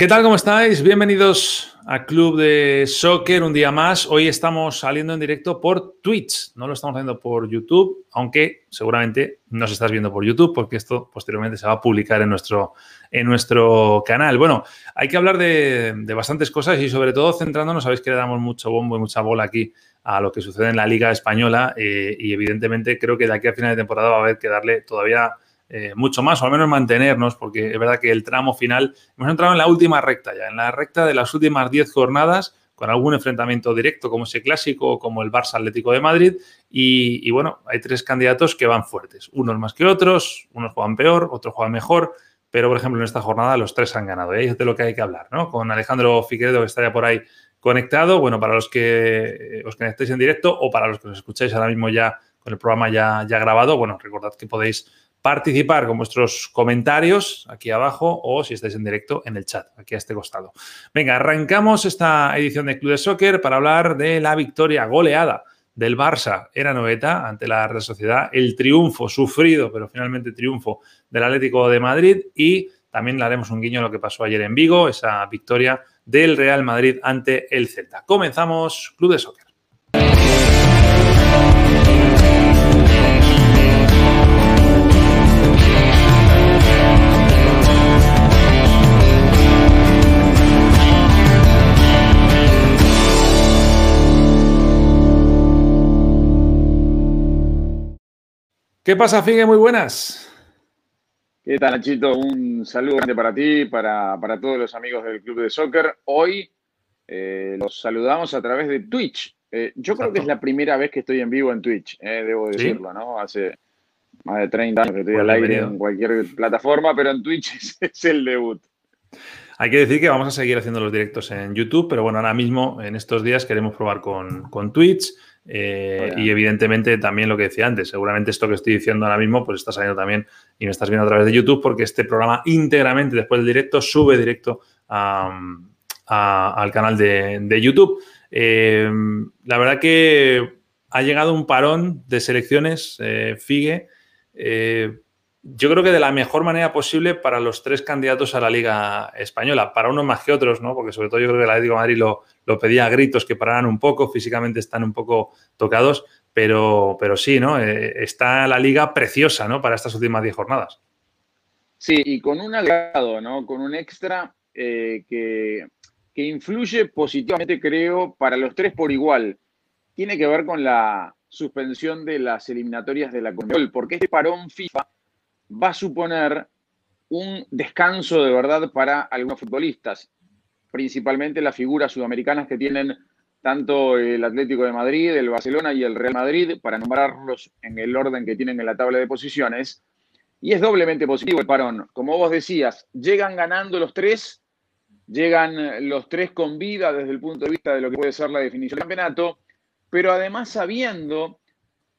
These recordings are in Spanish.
¿Qué tal? ¿Cómo estáis? Bienvenidos a Club de Soccer un día más. Hoy estamos saliendo en directo por Twitch. No lo estamos haciendo por YouTube, aunque seguramente nos estás viendo por YouTube porque esto posteriormente se va a publicar en nuestro, en nuestro canal. Bueno, hay que hablar de, bastantes cosas y sobre todo centrándonos, sabéis que le damos mucho bombo y mucha bola aquí a lo que sucede en la Liga Española eh, y evidentemente creo que de aquí a final de temporada va a haber que darle todavía eh, mucho más, o al menos mantenernos, porque es verdad que el tramo final, hemos entrado en la última recta ya, en la recta de las últimas 10 jornadas, con algún enfrentamiento directo como ese clásico, como el Barça Atlético de Madrid, y, bueno, hay tres candidatos que van fuertes, unos más que otros, unos juegan peor, otros juegan mejor, pero por ejemplo en esta jornada los tres han ganado, y ahí es de lo que hay que hablar, ¿no? Con Alejandro Figueredo que está ya por ahí conectado, bueno, para los que os conectéis en directo o para los que os escucháis ahora mismo ya con el programa ya, ya grabado, bueno, recordad que podéis participar con vuestros comentarios aquí abajo o si estáis en directo en el chat, aquí a este costado. Venga, arrancamos esta edición de Club de Soccer para hablar de la victoria goleada del Barça era noveta ante la Real Sociedad, el triunfo sufrido, pero finalmente triunfo del Atlético de Madrid y también le haremos un guiño a lo que pasó ayer en Vigo, esa victoria del Real Madrid ante el Celta. Comenzamos Club de Soccer. ¿Qué pasa, Figue? Muy buenas. ¿Qué tal, Nachito? Un saludo grande para ti, para, para todos los amigos del Club de Soccer. Hoy eh, los saludamos a través de Twitch. Eh, yo creo que es la primera vez que estoy en vivo en Twitch, eh, debo decirlo, ¿no? Hace más de 30 años que estoy al aire en cualquier plataforma, pero en Twitch es, el debut. Hay que decir que vamos a seguir haciendo los directos en YouTube, pero bueno, ahora mismo, en estos días, queremos probar con, con Twitch. Eh, y evidentemente también lo que decía antes, seguramente esto que estoy diciendo ahora mismo, pues está saliendo también y me estás viendo a través de YouTube porque este programa íntegramente después del directo sube directo al canal de, YouTube. Eh, la verdad que ha llegado un parón de selecciones, eh, Figue, yo creo que de la mejor manera posible para los tres candidatos a la Liga Española, para unos más que otros, ¿no? Porque sobre todo yo creo que el Atlético Madrid lo, lo pedía a gritos que pararan un poco, físicamente están un poco tocados, pero, pero sí, ¿no? Eh, está la liga preciosa, ¿no? Para estas últimas diez jornadas. Sí, y con un agregado, ¿no? Con un extra eh, que, que influye positivamente, creo, para los tres por igual. Tiene que ver con la suspensión de las eliminatorias de la Conmebol, porque este parón FIFA va a suponer un descanso de verdad para algunos futbolistas, principalmente las figuras sudamericanas que tienen tanto el Atlético de Madrid, el Barcelona y el Real Madrid, para nombrarlos en el orden que tienen en la tabla de posiciones. Y es doblemente positivo el parón. Como vos decías, llegan ganando los tres, llegan los tres con vida desde el punto de vista de lo que puede ser la definición del campeonato, pero además sabiendo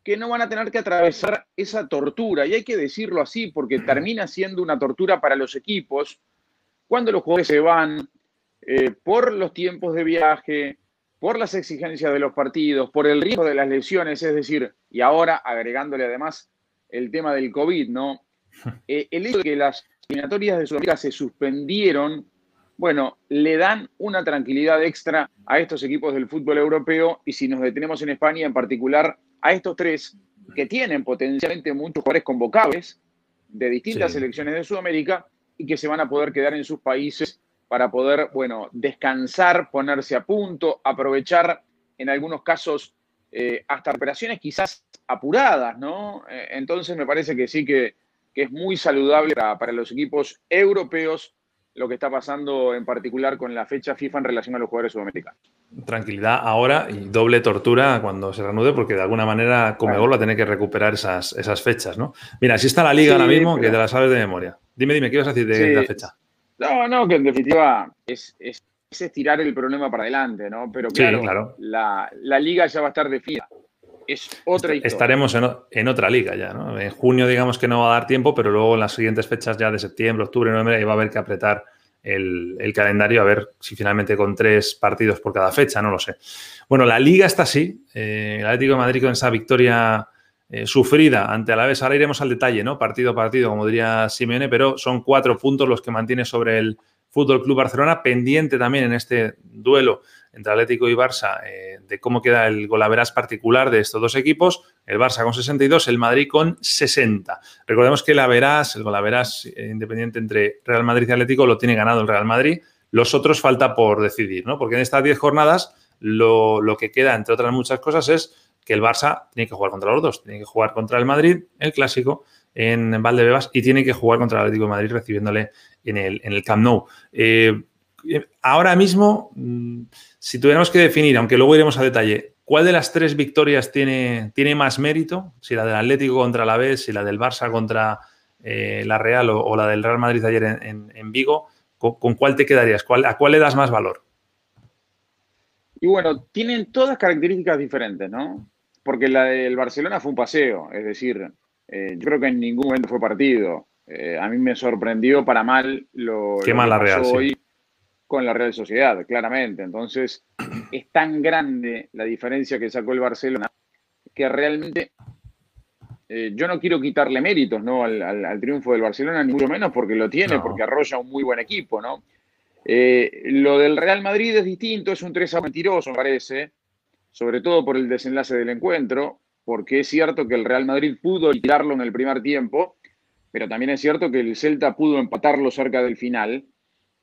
que no van a tener que atravesar esa tortura. Y hay que decirlo así, porque termina siendo una tortura para los equipos cuando los jugadores se van eh, por los tiempos de viaje, por las exigencias de los partidos, por el riesgo de las lesiones, es decir, y ahora agregándole además el tema del COVID, ¿no? Eh, el hecho de que las eliminatorias de Sudamérica se suspendieron, bueno, le dan una tranquilidad extra a estos equipos del fútbol europeo y si nos detenemos en España en particular, a estos tres que tienen potencialmente muchos jugadores convocables de distintas selecciones de Sudamérica y que se van a poder quedar en sus países para poder, bueno, descansar, ponerse a punto, aprovechar en algunos casos eh, hasta operaciones quizás apuradas, ¿no? Eh, entonces me parece que sí que, es muy saludable para los equipos europeos lo que está pasando en particular con la fecha FIFA en relación a los jugadores sudamericanos. Tranquilidad ahora y doble tortura cuando se reanude, porque de alguna manera Comebol va a tener que recuperar esas, esas fechas, ¿no? Mira, así está la liga ahora mismo, que te la sabes de memoria. Dime, dime, ¿qué ibas a decir de, la fecha? No, no, que en definitiva es, es, estirar el problema para adelante, ¿no? Pero claro, La, la, liga ya va a estar definida. Es otra historia. Estaremos en, otra liga ya, ¿no? En junio digamos que no va a dar tiempo, pero luego en las siguientes fechas ya de septiembre, octubre, noviembre, va a haber que apretar el, calendario a ver si finalmente con tres partidos por cada fecha, no lo sé. Bueno, la liga está así. Eh, el Atlético de Madrid con esa victoria eh, sufrida ante Alavés. Ahora iremos al detalle, ¿no? Partido a partido, como diría Simeone, pero son cuatro puntos los que mantiene sobre el Fútbol Club Barcelona, pendiente también en este duelo entre Atlético y Barça eh, de cómo queda el golaveras particular de estos dos equipos. El Barça con 62, el Madrid con 60. Recordemos que el Averas, el golaveras eh, independiente entre Real Madrid y Atlético, lo tiene ganado el Real Madrid. Los otros falta por decidir, ¿no? Porque en estas 10 jornadas lo, lo que queda, entre otras muchas cosas, es que el Barça tiene que jugar contra los dos. Tiene que jugar contra el Madrid, el clásico, en Valdebebas, y tiene que jugar contra el Atlético de Madrid recibiéndole en el, en el Camp Nou. Eh, ahora mismo, mm, si tuviéramos que definir, aunque luego iremos a detalle, ¿cuál de las tres victorias tiene, tiene más mérito? Si la del Atlético contra la B, si la del Barça contra eh, la Real o, la del Real Madrid ayer en, Vigo, ¿con, cuál te quedarías? ¿A cuál le das más valor? Y bueno, tienen todas características diferentes, ¿no? Porque la del Barcelona fue un paseo, es decir, eh, yo creo que en ningún momento fue partido. Eh, a mí me sorprendió para mal lo, que pasó hoy con la Real Sociedad, claramente. Entonces, es tan grande la diferencia que sacó el Barcelona que realmente eh, yo no quiero quitarle méritos ¿no? Al, triunfo del Barcelona, ni mucho menos porque lo tiene, porque arrolla un muy buen equipo, ¿no? Eh, lo del Real Madrid es distinto, es un 3 a mentiroso, me parece, sobre todo por el desenlace del encuentro, porque es cierto que el Real Madrid pudo liquidarlo en el primer tiempo, pero también es cierto que el Celta pudo empatarlo cerca del final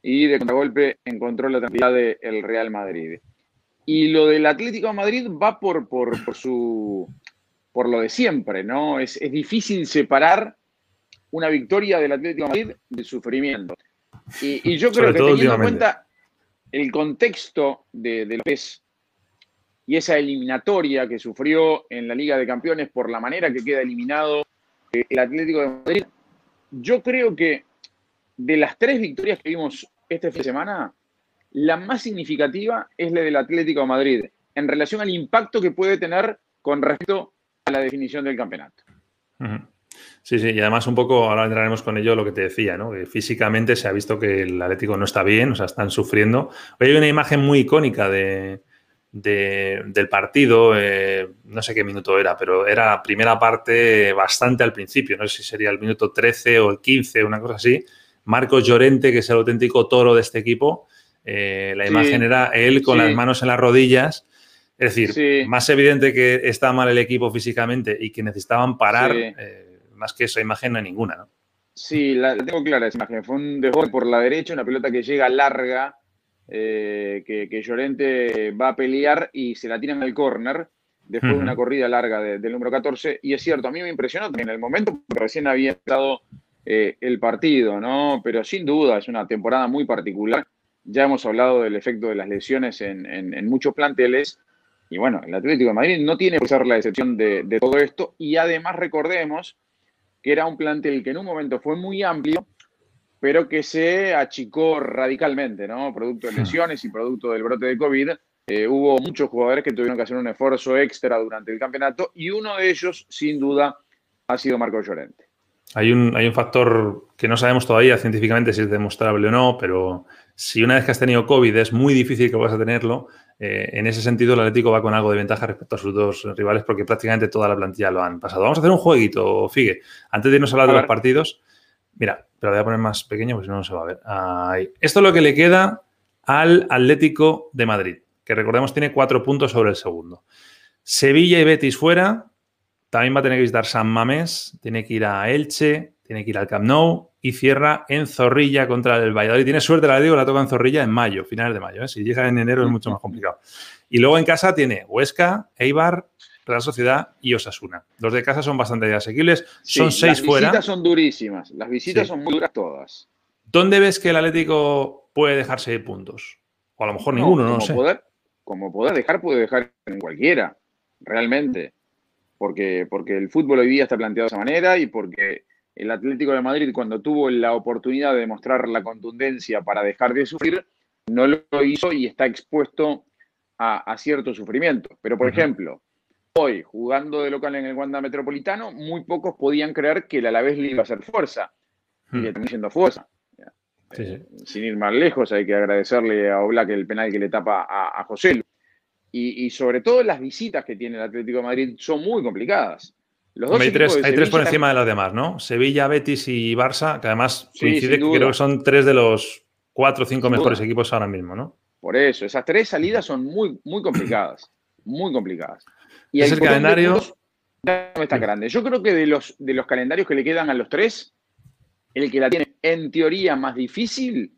y de contragolpe encontró la tranquilidad del Real Madrid. Y lo del Atlético de Madrid va por, por, su, por lo de siempre, ¿no? Es, es difícil separar una victoria del Atlético de Madrid del sufrimiento. Y, yo creo que teniendo en cuenta el contexto de, de López y esa eliminatoria que sufrió en la Liga de Campeones por la manera que queda eliminado el Atlético de Madrid, yo creo que de las tres victorias que vimos este fin de semana, la más significativa es la del Atlético Madrid, en relación al impacto que puede tener con respecto a la definición del campeonato. Sí, sí, y además un poco, ahora entraremos con ello lo que te decía, ¿no? Que físicamente se ha visto que el Atlético no está bien, o sea, están sufriendo. Hoy hay una imagen muy icónica de, del partido, eh, no sé qué minuto era, pero era la primera parte bastante al principio, no sé si sería el minuto 13 o el 15, una cosa así. Marcos Llorente, que es el auténtico toro de este equipo, eh, la imagen era él con las manos en las rodillas. Es decir, más evidente que está mal el equipo físicamente y que necesitaban parar. Eh, más que esa imagen no hay ninguna, ¿no? Sí, la, tengo clara esa imagen. Fue un desborde por la derecha, una pelota que llega larga, eh, que, Llorente va a pelear y se la tiran al córner después de una corrida larga del número 14. Y es cierto, a mí me impresionó también el momento, porque recién había estado eh, el partido, ¿no? Pero sin duda es una temporada muy particular. Ya hemos hablado del efecto de las lesiones en, muchos planteles. Y bueno, el Atlético de Madrid no tiene que ser la excepción de, de todo esto. Y además recordemos que era un plantel que en un momento fue muy amplio, pero que se achicó radicalmente, ¿no? Producto de lesiones y producto del brote de COVID. Eh, hubo muchos jugadores que tuvieron que hacer un esfuerzo extra durante el campeonato y uno de ellos, sin duda, ha sido Marco Llorente. Hay un, hay un factor que no sabemos todavía científicamente si es demostrable o no, pero si una vez que has tenido COVID es muy difícil que vas a tenerlo, eh, en ese sentido, el Atlético va con algo de ventaja respecto a sus dos rivales porque prácticamente toda la plantilla lo han pasado. Vamos a hacer un jueguito, Figue. Antes de irnos a hablar de los partidos, mira, pero voy a poner más pequeño porque si no, no se va a ver. Ahí. Esto es lo que le queda al Atlético de Madrid, que recordemos tiene cuatro puntos sobre el segundo. Sevilla y Betis fuera. También va a tener que visitar San Mamés, tiene que ir a Elche, tiene que ir al Camp Nou y cierra en Zorrilla contra el Valladolid. Tiene suerte, la digo, la toca en Zorrilla en mayo, finales de mayo. ¿eh? Si llega en enero es mucho más complicado. Y luego en casa tiene Huesca, Eibar, Real Sociedad y Osasuna. Los de casa son bastante asequibles. son seis fuera. Las visitas son durísimas. Las visitas son muy duras todas. ¿Dónde ves que el Atlético puede dejar seis puntos? O a lo mejor ninguno, no, sé. Poder, como poder dejar, puede dejar en cualquiera, realmente. Porque, porque el fútbol hoy día está planteado de esa manera y porque el Atlético de Madrid, cuando tuvo la oportunidad de demostrar la contundencia para dejar de sufrir, no lo hizo y está expuesto a, cierto sufrimiento. Pero, por ejemplo, hoy, jugando de local en el Wanda Metropolitano, muy pocos podían creer que el Alavés le iba a hacer fuerza. Y le hmm. terminó siendo fuerza. Eh, sin ir más lejos, hay que agradecerle a Oblak el penal que le tapa a, José. Y, sobre todo las visitas que tiene el Atlético de Madrid son muy complicadas. hay, tres, por encima de las demás, ¿no? Sevilla, Betis y Barça, que además coincide que creo que son tres de los cuatro o cinco mejores equipos ahora mismo, ¿no? Por eso, esas tres salidas son muy, muy complicadas. muy complicadas. Y es el calendario. No está grande. Yo creo que de los, de los calendarios que le quedan a los tres, el que la tiene en teoría más difícil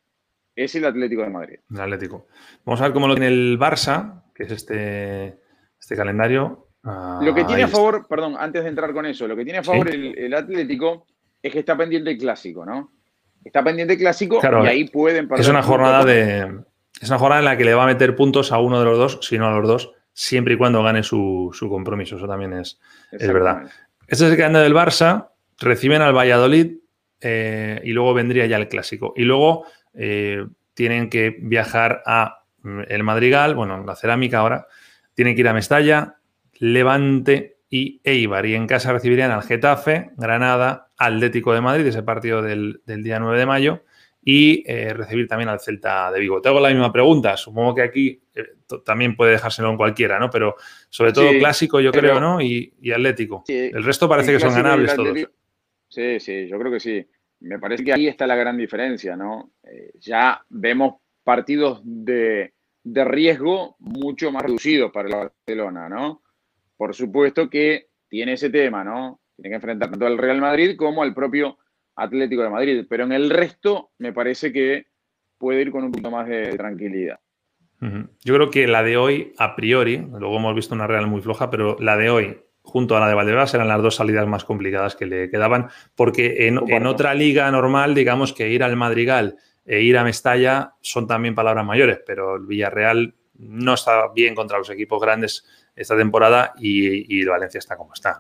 es el Atlético de Madrid. El Atlético. Vamos a ver cómo lo tiene el Barça, que es este, este calendario. Ah, lo que tiene a favor, perdón, antes de entrar con eso, lo que tiene a favor el, Atlético es que está pendiente el clásico, ¿no? Está pendiente el clásico y ahí pueden Es una jornada de. Es una jornada en la que le va a meter puntos a uno de los dos, si no a los dos, siempre y cuando gane su, compromiso. Eso también es, es verdad. Este es el calendario del Barça. Reciben al Valladolid, eh, y luego vendría ya el clásico. Y luego eh, tienen que viajar a el Madrigal, bueno, la cerámica ahora, tienen que ir a Mestalla, Levante y Eibar. Y en casa recibirían al Getafe, Granada, Atlético de Madrid, ese partido del, día 9 de mayo, y eh, recibir también al Celta de Vigo. Te hago la misma pregunta, supongo que aquí también puede dejárselo en cualquiera, ¿no? Pero sobre todo clásico, yo creo, ¿no? Y, Atlético. el resto parece que son ganables todos. Sí, sí, yo creo que sí. Me parece que ahí está la gran diferencia, ¿no? Eh, ya vemos partidos de, riesgo mucho más reducidos para el Barcelona, ¿no? Por supuesto que tiene ese tema, ¿no? Tiene que enfrentar tanto al Real Madrid como al propio Atlético de Madrid, pero en el resto me parece que puede ir con un poquito más de tranquilidad. Yo creo que la de hoy, a priori, luego hemos visto una Real muy floja, pero la de hoy, junto a la de Valdebebas eran las dos salidas más complicadas que le quedaban, porque en, otra liga normal, digamos que ir al Madrigal e ir a Mestalla son también palabras mayores, pero el Villarreal no está bien contra los equipos grandes esta temporada y, el Valencia está como está.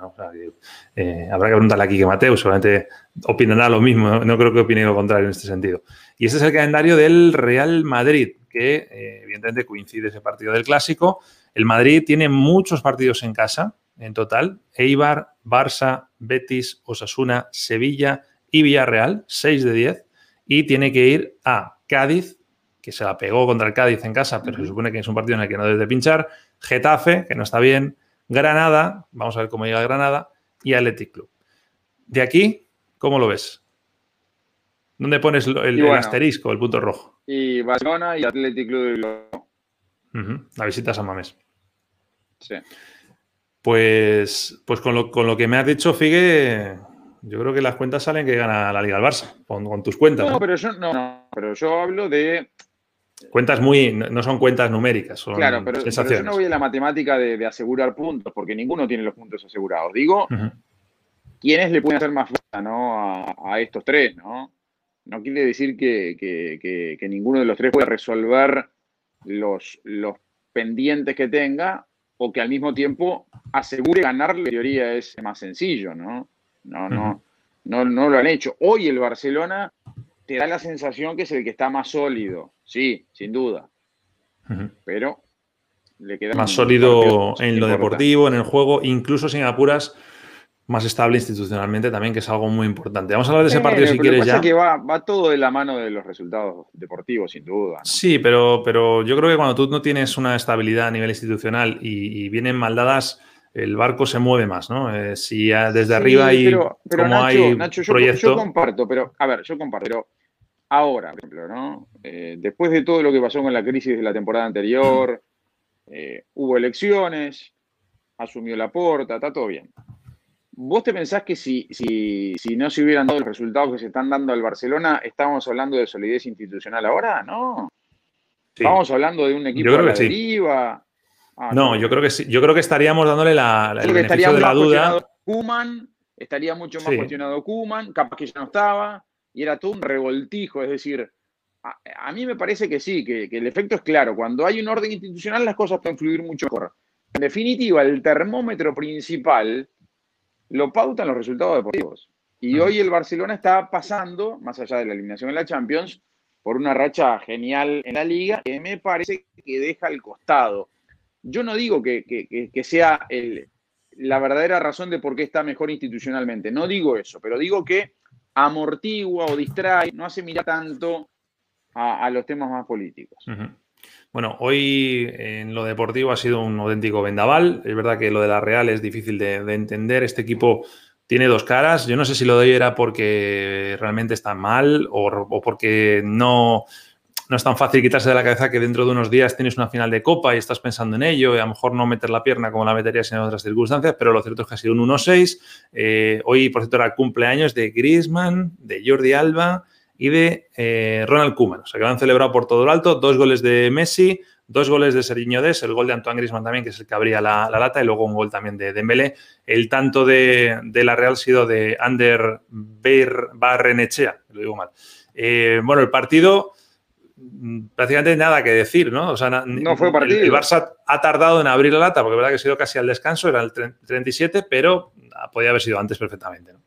Eh, habrá que preguntarle aquí que Mateo, seguramente opinará lo mismo, no, creo que opine lo contrario en este sentido. Y este es el calendario del Real Madrid, que eh, evidentemente coincide ese partido del clásico. El Madrid tiene muchos partidos en casa, en total. Eibar, Barça, Betis, Osasuna, Sevilla y Villarreal, 6 de 10. Y tiene que ir a Cádiz, que se la pegó contra el Cádiz en casa, pero se supone que es un partido en el que no debe de pinchar. Getafe, que no está bien. Granada, vamos a ver cómo llega Granada. Y Athletic Club. De aquí, ¿cómo lo ves? ¿Dónde pones el, asterisco, el punto rojo? Y Barcelona y Athletic Club. La visita a San Mamés. Sí. Pues, pues con, lo, que me has dicho, Figue, yo creo que las cuentas salen que gana la Liga del Barça, con, tus cuentas. No, Pero yo, no, pero yo hablo de. Cuentas muy. No son cuentas numéricas, son Claro, pero, yo no voy a la matemática de, asegurar puntos, porque ninguno tiene los puntos asegurados. Digo, ¿quiénes le pueden hacer más falta ¿no? a, estos tres? ¿no? no quiere decir que, ninguno de los tres pueda resolver los, los pendientes que tenga o que al mismo tiempo asegure ganar la teoría es más sencillo, ¿no? No, no, no, no lo han hecho. Hoy el Barcelona te da la sensación que es el que está más sólido, sí, sin duda. Pero le queda más sólido en lo deportivo, en el juego, incluso sin apuras más estable institucionalmente también, que es algo muy importante. Vamos a hablar de ese partido si quieres ya. que va, va, todo de la mano de los resultados deportivos, sin duda. Sí, pero, pero yo creo que cuando tú no tienes una estabilidad a nivel institucional y, vienen maldadas, el barco se mueve más, ¿no? Eh, si desde arriba hay, pero, como hay Nacho, yo, yo, comparto, pero, a ver, yo comparto, pero ahora, por ejemplo, ¿no? Eh, después de todo lo que pasó con la crisis de la temporada anterior, eh, hubo elecciones, asumió la porta, está todo bien. ¿Vos te pensás que si, si, si, no se hubieran dado los resultados que se están dando al Barcelona, estábamos hablando de solidez institucional ahora? No. Estamos hablando de un equipo de la deriva. Ah, no, yo creo que sí. Yo creo que estaríamos dándole la, el beneficio de la duda. Kuman, estaría mucho más cuestionado Kuman, capaz que ya no estaba, y era todo un revoltijo. Es decir, a, mí me parece que sí, que, que, el efecto es claro. Cuando hay un orden institucional, las cosas pueden fluir mucho mejor. En definitiva, el termómetro principal lo pautan los resultados deportivos. Y hoy el Barcelona está pasando, más allá de la eliminación en la Champions, por una racha genial en la liga que me parece que deja al costado. Yo no digo que, sea el, la verdadera razón de por qué está mejor institucionalmente. No digo eso, pero digo que amortigua o distrae, no hace mirar tanto a, los temas más políticos. Bueno, hoy en lo deportivo ha sido un auténtico vendaval. Es verdad que lo de la Real es difícil de, entender. Este equipo tiene dos caras. Yo no sé si lo de hoy era porque realmente está mal o, porque no, no es tan fácil quitarse de la cabeza que dentro de unos días tienes una final de Copa y estás pensando en ello y a lo mejor no meter la pierna como la meterías en otras circunstancias, pero lo cierto es que ha sido un 1-6. Eh, hoy, por cierto, era cumpleaños de Griezmann, de Jordi Alba y de eh, Ronald Koeman. O sea, que lo han celebrado por todo lo alto. Dos goles de Messi, dos goles de Serginho Des, el gol de Antoine Griezmann también, que es el que abría la, lata, y luego un gol también de Dembélé. El tanto de, la Real ha sido de Ander Barrenechea, lo digo mal. Eh, bueno, el partido prácticamente nada que decir, ¿no? O sea, no fue partido. El, Barça ha tardado en abrir la lata, porque es verdad que ha sido casi al descanso, era el 37, pero podía haber sido antes perfectamente, ¿no?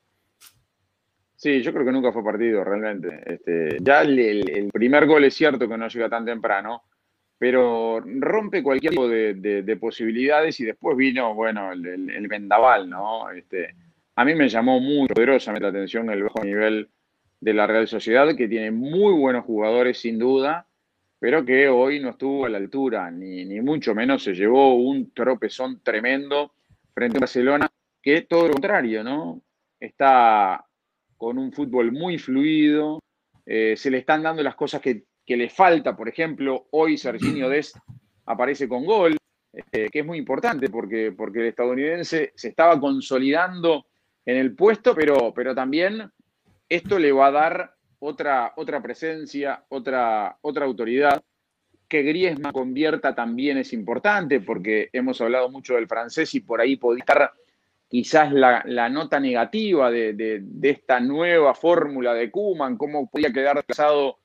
Sí, yo creo que nunca fue partido, realmente. Este, ya el, primer gol es cierto que no llega tan temprano, pero rompe cualquier tipo de, posibilidades y después vino, bueno, el, vendaval, ¿no? Este, a mí me llamó muy poderosamente la atención el bajo nivel de la Real Sociedad, que tiene muy buenos jugadores, sin duda, pero que hoy no estuvo a la altura, ni, ni mucho menos se llevó un tropezón tremendo frente a Barcelona, que todo lo contrario, ¿no? Está con un fútbol muy fluido, eh, se le están dando las cosas que, le falta, por ejemplo, hoy Serginho Dest aparece con gol, eh, que es muy importante porque, porque el estadounidense se estaba consolidando en el puesto, pero, pero también esto le va a dar otra, otra presencia, otra, otra autoridad. Que Griezmann convierta también es importante porque hemos hablado mucho del francés y por ahí podía estar quizás la, nota negativa de, esta nueva fórmula de Kuman, cómo podía quedar casado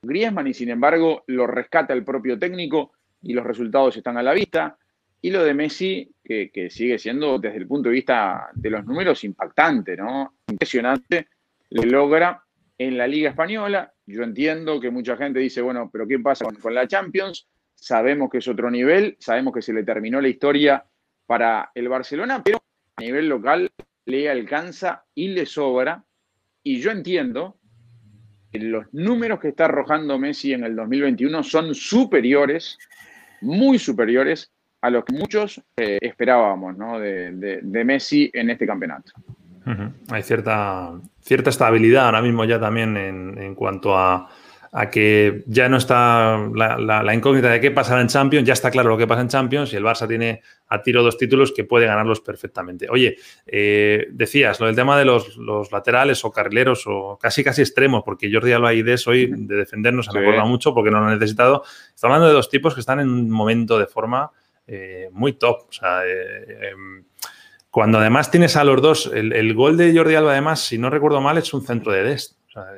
Griezmann y sin embargo lo rescata el propio técnico y los resultados están a la vista. Y lo de Messi, que, sigue siendo desde el punto de vista de los números impactante, ¿no? Impresionante, le logra en la Liga Española. Yo entiendo que mucha gente dice, bueno, pero ¿qué pasa con, la Champions? Sabemos que es otro nivel, sabemos que se le terminó la historia para el Barcelona, pero a nivel local le alcanza y le sobra. Y yo entiendo que los números que está arrojando Messi en el 2021 son superiores, muy superiores a los que muchos eh, esperábamos ¿no? de, Messi en este campeonato. Hay cierta, cierta estabilidad ahora mismo ya también en cuanto a, a que ya no está la, incógnita de qué pasará en Champions, ya está claro lo que pasa en Champions y el Barça tiene a tiro dos títulos que puede ganarlos perfectamente. Oye, eh, decías lo del tema de los, laterales o carrileros o casi casi extremos, porque Jordi Alba y Des hoy de defendernos se me mucho porque no lo han necesitado. Está hablando de dos tipos que están en un momento de forma eh, muy top. O sea, eh, em, cuando además tienes a los dos, el, gol de Jordi Alba además, si no recuerdo mal, es un centro de Dest. O sea,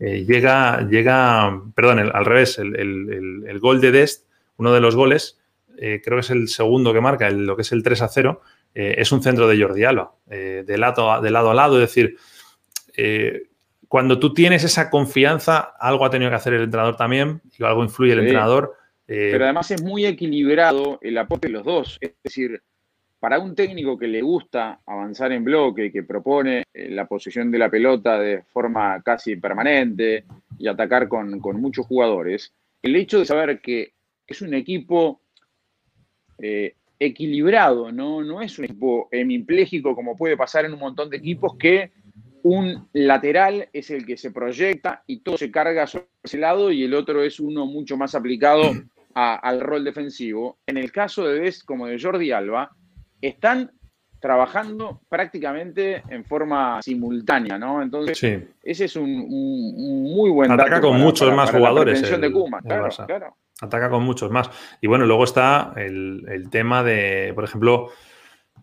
eh, llega, llega, perdón, al revés, el, gol de Dest, uno de los goles, eh, creo que es el segundo que marca, lo que es el 3 a 0, eh, es un centro de Jordi Alba, de, lado a, de lado a lado, es decir, cuando tú tienes esa confianza, algo ha tenido que hacer el entrenador también, y algo influye el entrenador. Pero además es muy equilibrado el aporte de los dos, es decir, para un técnico que le gusta avanzar en bloque, que propone eh, la posición de la pelota de forma casi permanente y atacar con, muchos jugadores, el hecho de saber que es un equipo eh, equilibrado, ¿no? no es un equipo hemipléjico como puede pasar en un montón de equipos que un lateral es el que se proyecta y todo se carga sobre ese lado y el otro es uno mucho más aplicado al rol defensivo. En el caso de Des como de Jordi Alba, están trabajando prácticamente en forma simultánea, ¿no? Entonces, ese es un, muy buen Ataca con muchos más jugadores. claro, Ataca con muchos más. Y bueno, luego está el, tema de, por ejemplo,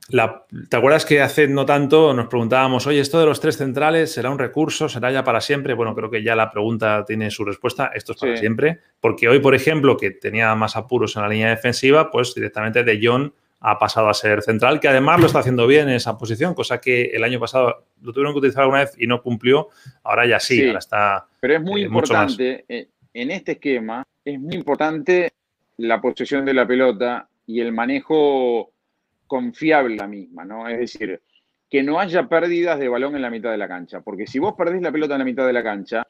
la, ¿te acuerdas que hace no tanto nos preguntábamos, oye, esto de los tres centrales será un recurso, será ya para siempre? Bueno, creo que ya la pregunta tiene su respuesta, esto es para siempre, porque hoy, por ejemplo, que tenía más apuros en la línea defensiva, pues directamente de John ha pasado a ser central, que además lo está haciendo bien en esa posición, cosa que el año pasado lo tuvieron que utilizar alguna vez y no cumplió, ahora ya sí, ahora está. Pero es muy eh, importante, eh, en este esquema, es muy importante la posesión de la pelota y el manejo confiable la misma, ¿no? Es decir, que no haya pérdidas de balón en la mitad de la cancha, porque si vos perdés la pelota en la mitad de la cancha,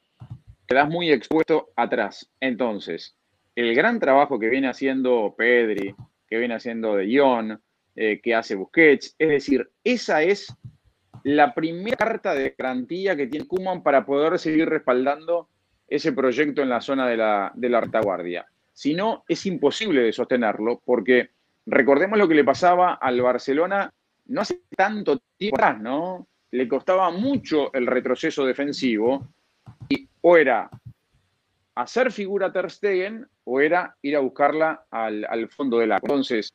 quedás muy expuesto atrás. Entonces, el gran trabajo que viene haciendo Pedri, que viene haciendo De Jong, eh, que hace Busquets, es decir, esa es la primera carta de garantía que tiene Kuman para poder seguir respaldando ese proyecto en la zona de la, de la. Si no, es imposible de sostenerlo, porque recordemos lo que le pasaba al Barcelona no hace tanto tiempo atrás, ¿no? Le costaba mucho el retroceso defensivo y o era hacer figura Ter Stegen o era ir a buscarla al, fondo del agua. Entonces,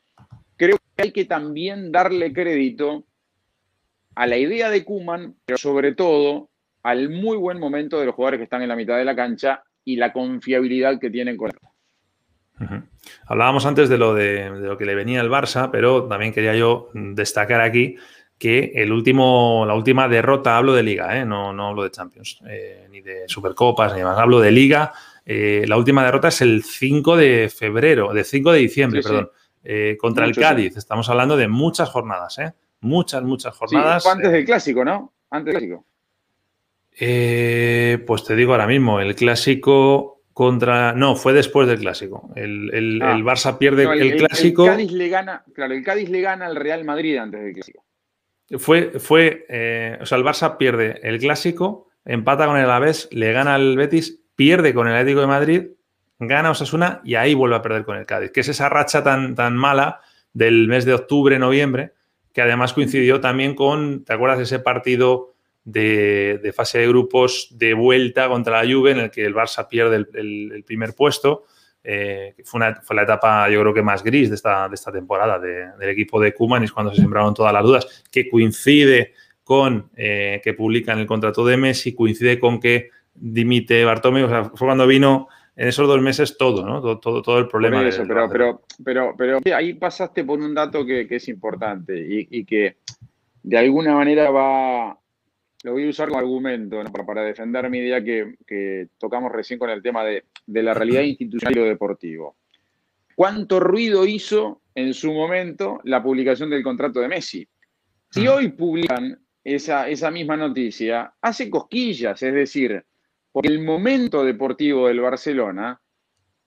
creo que hay que también darle crédito a la idea de Kuman, pero sobre todo al muy buen momento de los jugadores que están en la mitad de la cancha y la confiabilidad que tienen con él. Hablábamos antes de lo, de, lo que le venía al Barça, pero también quería yo destacar aquí que el último, la última derrota, hablo de Liga, ¿eh? no, no hablo de Champions, eh, ni de Supercopas, ni demás, hablo de Liga. Eh, la última derrota es el 5 de febrero, de 5 de diciembre, perdón, contra el Cádiz. Estamos hablando de muchas jornadas, ¿eh? Muchas, muchas jornadas. antes del clásico, ¿no? Antes del clásico. pues te digo ahora mismo, el clásico contra. No, fue después del clásico. El, ah. Barça pierde el, clásico. El Cádiz le gana, claro, el Cádiz le gana al Real Madrid antes del clásico. Fue, fue eh, o sea, el Barça pierde el clásico, empata con el Alavés, le gana al Betis, pierde con el Atlético de Madrid, gana Osasuna y ahí vuelve a perder con el Cádiz, que es esa racha tan, tan mala del mes de octubre, noviembre, que además coincidió también con, ¿te acuerdas de ese partido de, fase de grupos de vuelta contra la Juve en el que el Barça pierde el, primer puesto. Eh, fue, la etapa, yo creo que más gris de esta, de esta temporada del equipo de Kuman, es cuando se sembraron todas las dudas, que coincide con eh, que publican el contrato de Messi, coincide con que dimite Bartomeu, o sea, fue cuando vino en esos dos meses todo, ¿no? Todo, todo, el problema. Eso, pero, pero, pero, pero, ahí pasaste por un dato que, es importante y, que de alguna manera va, lo voy a usar como argumento para, defender mi idea que, tocamos recién con el tema de, la realidad institucional y lo deportivo. ¿Cuánto ruido hizo en su momento la publicación del contrato de Messi? Si hoy publican esa, esa misma noticia, hace cosquillas, es decir, porque el momento deportivo del Barcelona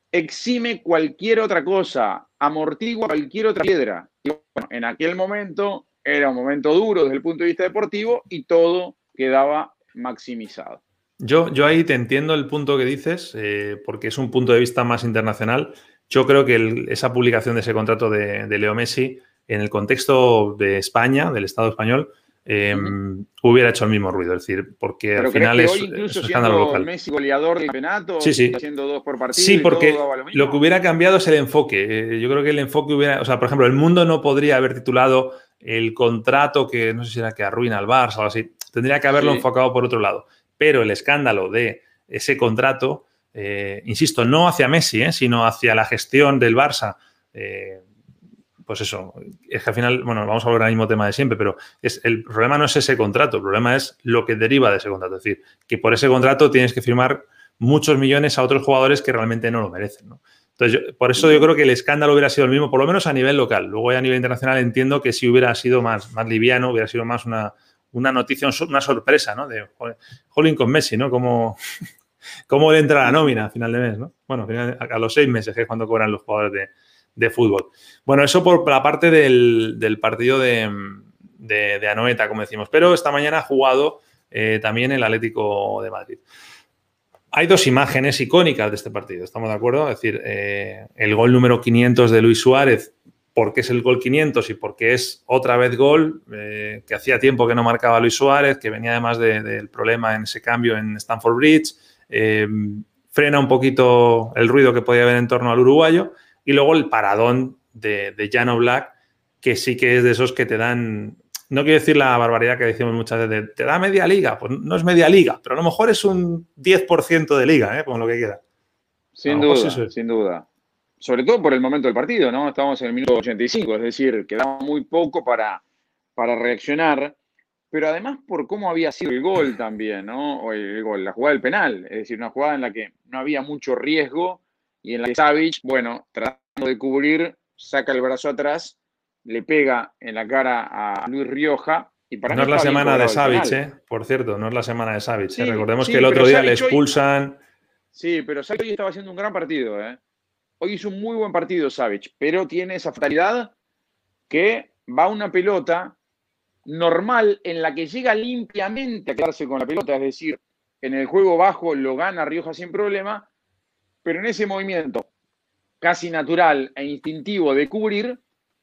exime cualquier otra cosa, amortigua cualquier otra piedra. Y bueno, en aquel momento era un momento duro desde el punto de vista deportivo y todo quedaba maximizado. Yo, yo ahí te entiendo el punto que dices, eh, porque es un punto de vista más internacional. Yo creo que esa publicación de ese contrato de, Leo Messi, en el contexto de España, del Estado español, em, hubiera hecho el mismo ruido. Es decir, porque al final es, un escándalo local. Messi goleador del campeonato, sí, sí. haciendo dos por partido. Sí, porque lo, que hubiera cambiado es el enfoque. Eh, yo creo que el enfoque hubiera. O sea, por ejemplo, el mundo no podría haber titulado el contrato que no sé si era que arruina al Barça o algo así. Tendría que haberlo enfocado por otro lado. Pero el escándalo de ese contrato, eh, insisto, no hacia Messi, eh, sino hacia la gestión del Barça, eh, pues eso, es que al final, bueno, vamos a hablar al mismo tema de siempre, pero es, el problema no es ese contrato, el problema es lo que deriva de ese contrato. Es decir, que por ese contrato tienes que firmar muchos millones a otros jugadores que realmente no lo merecen. Entonces, por eso yo creo que el escándalo hubiera sido el mismo, por lo menos a nivel local. Luego ya a nivel internacional entiendo que si hubiera sido más, más liviano, hubiera sido más una, una noticia, una sorpresa, ¿no? De Jolín con Messi, ¿no? Como, cómo le entra la nómina a final de mes, ¿no? Bueno, a los seis meses, que es cuando cobran los jugadores de, fútbol. Bueno, eso por la parte del, partido de, de, Anoeta, como decimos. Pero esta mañana ha jugado eh, también el Atlético de Madrid. Hay dos imágenes icónicas de este partido, ¿estamos de acuerdo? Es decir, eh, el gol número 500 de Luis Suárez porque es el gol 500 y porque es otra vez gol, eh, que hacía tiempo que no marcaba Luis Suárez, que venía además del problema en ese cambio en Stanford Bridge, frena un poquito el ruido que podía haber en torno al uruguayo, y luego el paradón de, de Jano Black, que sí que es de esos que te dan, no quiero decir la barbaridad que decimos muchas veces, te da media liga, pues no es media liga, pero a lo mejor es un 10% de liga, ¿eh? con lo que queda. Sin duda, sin duda sobre todo por el momento del partido, ¿no? Estábamos en el minuto 85, es decir, quedaba muy poco para, para reaccionar, pero además por cómo había sido el gol también, ¿no? O el gol, la jugada del penal, es decir, una jugada en la que no había mucho riesgo y en la que Savic, bueno, tratando de cubrir, saca el brazo atrás le pega en la cara a Luis Rioja. Y para no es la semana de Savic, ¿eh? Por cierto, no es la semana de Savic. ¿eh? Recordemos que el otro día le expulsan. Sí, pero Savic hoy estaba haciendo un gran partido. ¿eh? Hoy hizo un muy buen partido Savic, pero tiene esa fatalidad que va una pelota normal en la que llega limpiamente a quedarse con la pelota, es decir, en el juego bajo lo gana Rioja sin problema, pero en ese movimiento casi natural e instintivo de cubrir,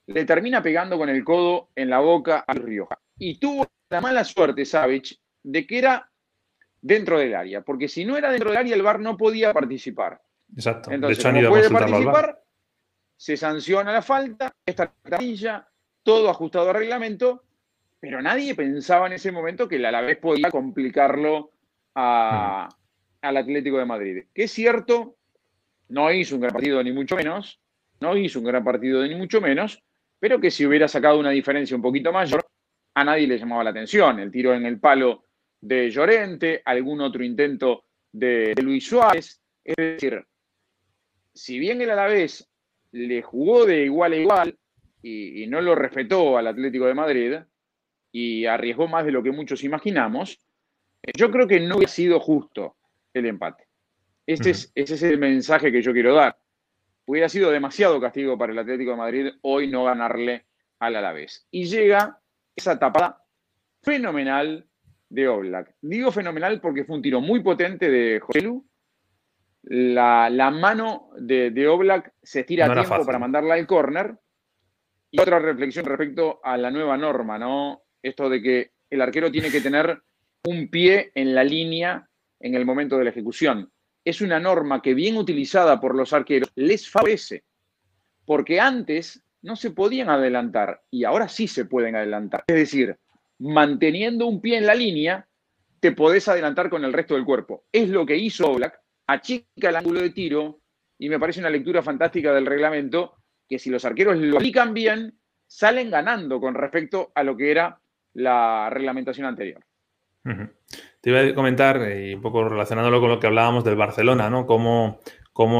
le termina pegando con el codo en la boca a Rioja. Y tuvo la mala suerte, Savage, de que era dentro del área, porque si no era dentro del área, el VAR no podía participar. Exacto. Entonces, de hecho, puede participar, se sanciona la falta, esta camilla, todo ajustado al reglamento, pero nadie pensaba en ese momento que el Alavés podía complicarlo al Atlético de Madrid. Que es cierto, no hizo un gran partido ni mucho menos, no hizo un gran partido ni mucho menos, pero que si hubiera sacado una diferencia un poquito mayor, a nadie le llamaba la atención. El tiro en el palo de Llorente, algún otro intento de, Luis Suárez. Es decir, si bien el Alavés le jugó de igual a igual y no lo respetó al Atlético de Madrid, y arriesgó más de lo que muchos imaginamos, yo creo que no hubiera sido justo el empate. Este es, ese es el mensaje que yo quiero dar. Hubiera sido demasiado castigo para el Atlético de Madrid hoy no ganarle al Alavés. Y llega esa tapada fenomenal de Oblak. Digo fenomenal porque fue un tiro muy potente de José La, la mano de, de, Oblak se estira a tiempo para mandarla al córner. Y otra reflexión respecto a la nueva norma, ¿no? esto de que el arquero tiene que tener un pie en la línea en el momento de la ejecución. Es una norma que bien utilizada por los arqueros les favorece, porque antes no se podían adelantar y ahora sí se pueden adelantar. Es decir, manteniendo un pie en la línea, te podés adelantar con el resto del cuerpo. Es lo que hizo Oblak, achica el ángulo de tiro y me parece una lectura fantástica del reglamento que si los arqueros lo aplican bien, salen ganando con respecto a lo que era la reglamentación anterior. Te iba a comentar, eh, y un poco relacionándolo con lo que hablábamos del Barcelona, ¿no? Cómo,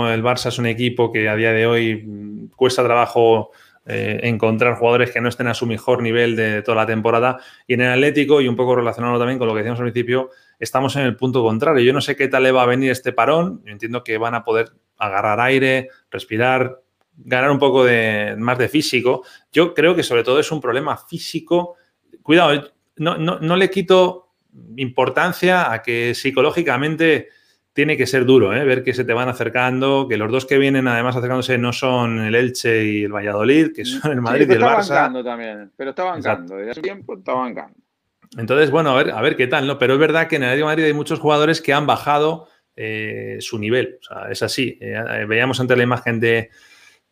el Barça es un equipo que a día de hoy mm, cuesta trabajo eh, encontrar jugadores que no estén a su mejor nivel de toda la temporada. Y en el Atlético, y un poco relacionado también con lo que decíamos al principio, estamos en el punto contrario. Yo no sé qué tal le va a venir este parón. Yo entiendo que van a poder agarrar aire, respirar, ganar un poco de, más de físico. Yo creo que sobre todo es un problema físico cuidado, no, le quito importancia a que psicológicamente tiene que ser duro, ¿eh? ver que se te van acercando, que los dos que vienen además acercándose no son el Elche y el Valladolid, que son el Madrid y el Barça. Está bancando también, pero está bancando, desde hace tiempo está bancando. Entonces, bueno, a ver, a ver qué tal, ¿no? Pero es verdad que en el Atlético Madrid hay muchos jugadores que han bajado eh, su nivel. O sea, es así. Eh, veíamos antes la imagen de,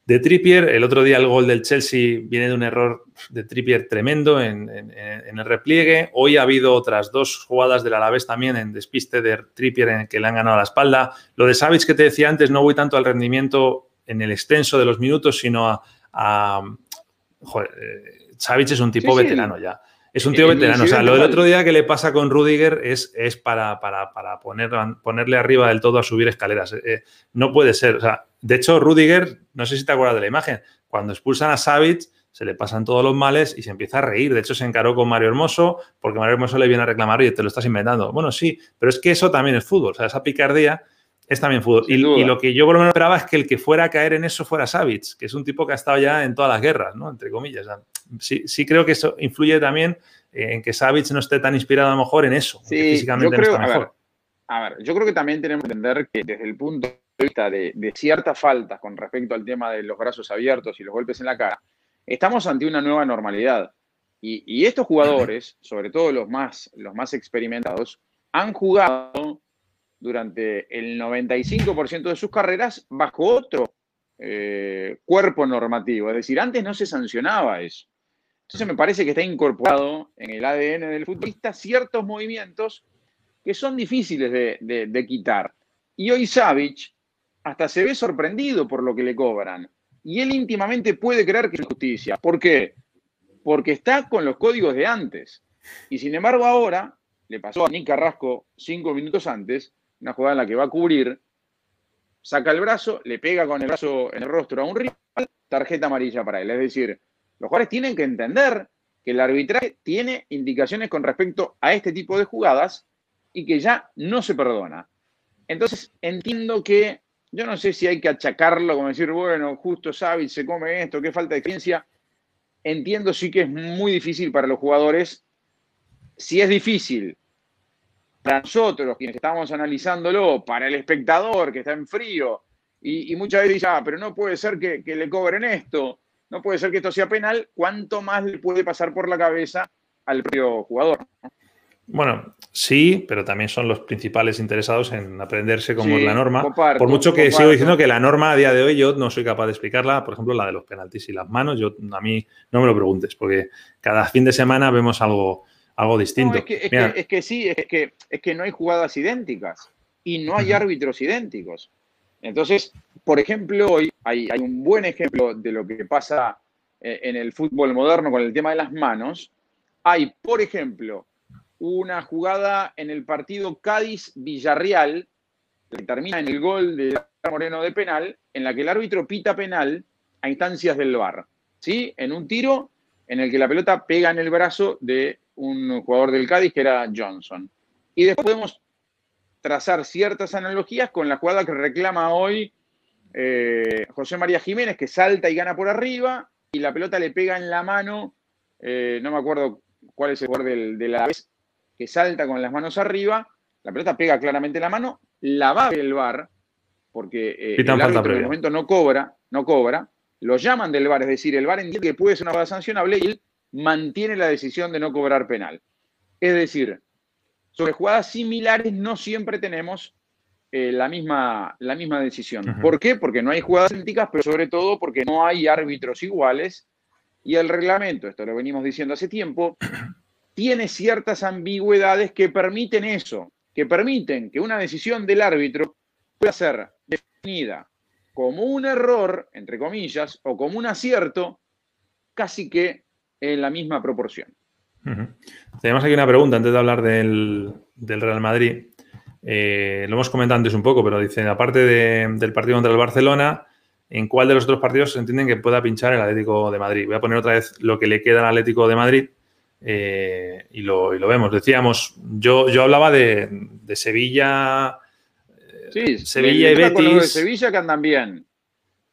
de Trippier. El otro día el gol del Chelsea viene de un error de Trippier tremendo en, el repliegue. Hoy ha habido otras dos jugadas del Alavés también en despiste de Trippier en el que le han ganado la espalda. Lo de Savic que te decía antes, no voy tanto al rendimiento en el extenso de los minutos, sino a... joder, eh, Savic es un tipo veterano ya. Es un tío veterano. O sea, lo del otro día que le pasa con Rudiger es, es para, para, poner, ponerle arriba del todo a subir escaleras. Eh, eh, no puede ser. O sea, de hecho, Rudiger, no sé si te acuerdas de la imagen, cuando expulsan a Savic, se le pasan todos los males y se empieza a reír. De hecho, se encaró con Mario Hermoso porque Mario Hermoso le viene a reclamar, y te lo estás inventando. Bueno, sí, pero es que eso también es fútbol. O sea, esa picardía es también fútbol. Y, lo que yo por lo menos esperaba es que el que fuera a caer en eso fuera Savic, que es un tipo que ha estado ya en todas las guerras, ¿no? Entre comillas. Sí, sí creo que eso influye también en que Savic no esté tan inspirado a lo mejor en eso. Sí, físicamente yo creo, no está mejor. A ver, yo creo que también tenemos que entender que desde el punto de vista de, ciertas faltas con respecto al tema de los brazos abiertos y los golpes en la cara, estamos ante una nueva normalidad. Y, estos jugadores, sobre todo los más, los más experimentados, han jugado durante el 95% de sus carreras bajo otro eh, cuerpo normativo. Es decir, antes no se sancionaba eso. Entonces me parece que está incorporado en el ADN del futbolista ciertos movimientos que son difíciles de, quitar. Y hoy Savage hasta se ve sorprendido por lo que le cobran. Y él íntimamente puede creer que es justicia. ¿Por qué? Porque está con los códigos de antes. Y sin embargo ahora, le pasó a Nick Carrasco cinco minutos antes, una jugada en la que va a cubrir, saca el brazo, le pega con el brazo en el rostro a un rival, tarjeta amarilla para él. Es decir, Los jugadores tienen que entender que el arbitraje tiene indicaciones con respecto a este tipo de jugadas y que ya no se perdona. Entonces, entiendo que yo no sé si hay que achacarlo, como decir, bueno, justo Savic se come esto, qué falta de experiencia. Entiendo sí que es muy difícil para los jugadores. Si es difícil para nosotros, quienes estamos analizándolo, para el espectador que está en frío, y, muchas veces dice, ah, pero no puede ser que, que le cobren esto, no puede ser que esto sea penal, ¿cuánto más le puede pasar por la cabeza al propio jugador? Bueno, sí, pero también son los principales interesados en aprenderse cómo es la norma. por mucho que sigo diciendo que la norma a día de hoy yo no soy capaz de explicarla, por ejemplo, la de los penaltis y las manos, yo a mí no me lo preguntes, porque cada fin de semana vemos algo, algo distinto. es, que, sí, es que, es que no hay jugadas idénticas y no hay árbitros idénticos. Entonces, por ejemplo, hoy hay, un buen ejemplo de lo que pasa eh, en el fútbol moderno con el tema de las manos. Hay, por ejemplo, una jugada en el partido Cádiz-Villarreal, que termina en el gol de Moreno de penal, en la que el árbitro pita penal a instancias del VAR. ¿sí? En un tiro en el que la pelota pega en el brazo de un jugador del Cádiz que era Johnson. Y después podemos trazar ciertas analogías con la jugada que reclama hoy eh, José María Jiménez, que salta y gana por arriba, y la pelota le pega en la mano, eh, no me acuerdo cuál es el jugador de la vez, que salta con las manos arriba, la pelota pega claramente en la mano, la va el bar, porque eh, el árbitro en el momento no cobra, no cobra, lo llaman del bar, es decir, el bar entiende que puede ser una jugada sancionable y él mantiene la decisión de no cobrar penal. Es decir, sobre jugadas similares no siempre tenemos eh, la, misma, la misma decisión. ¿Por qué? Porque no hay jugadas idénticas, pero sobre todo porque no hay árbitros iguales y el reglamento, esto lo venimos diciendo hace tiempo, tiene ciertas ambigüedades que permiten eso, que permiten que una decisión del árbitro pueda ser definida como un error, entre comillas, o como un acierto, casi que en la misma proporción. Tenemos aquí una pregunta antes de hablar del, Real Madrid. Eh, lo hemos comentado antes un poco, pero dicen, aparte del partido contra el Barcelona, ¿en cuál de los otros partidos se entienden que pueda pinchar el Atlético de Madrid? Voy a poner otra vez lo que le queda al Atlético de Madrid. Eh, y, lo, vemos. Decíamos, yo, yo hablaba de, Sevilla. Sí, Sevilla y Betis. De Sevilla que andan bien.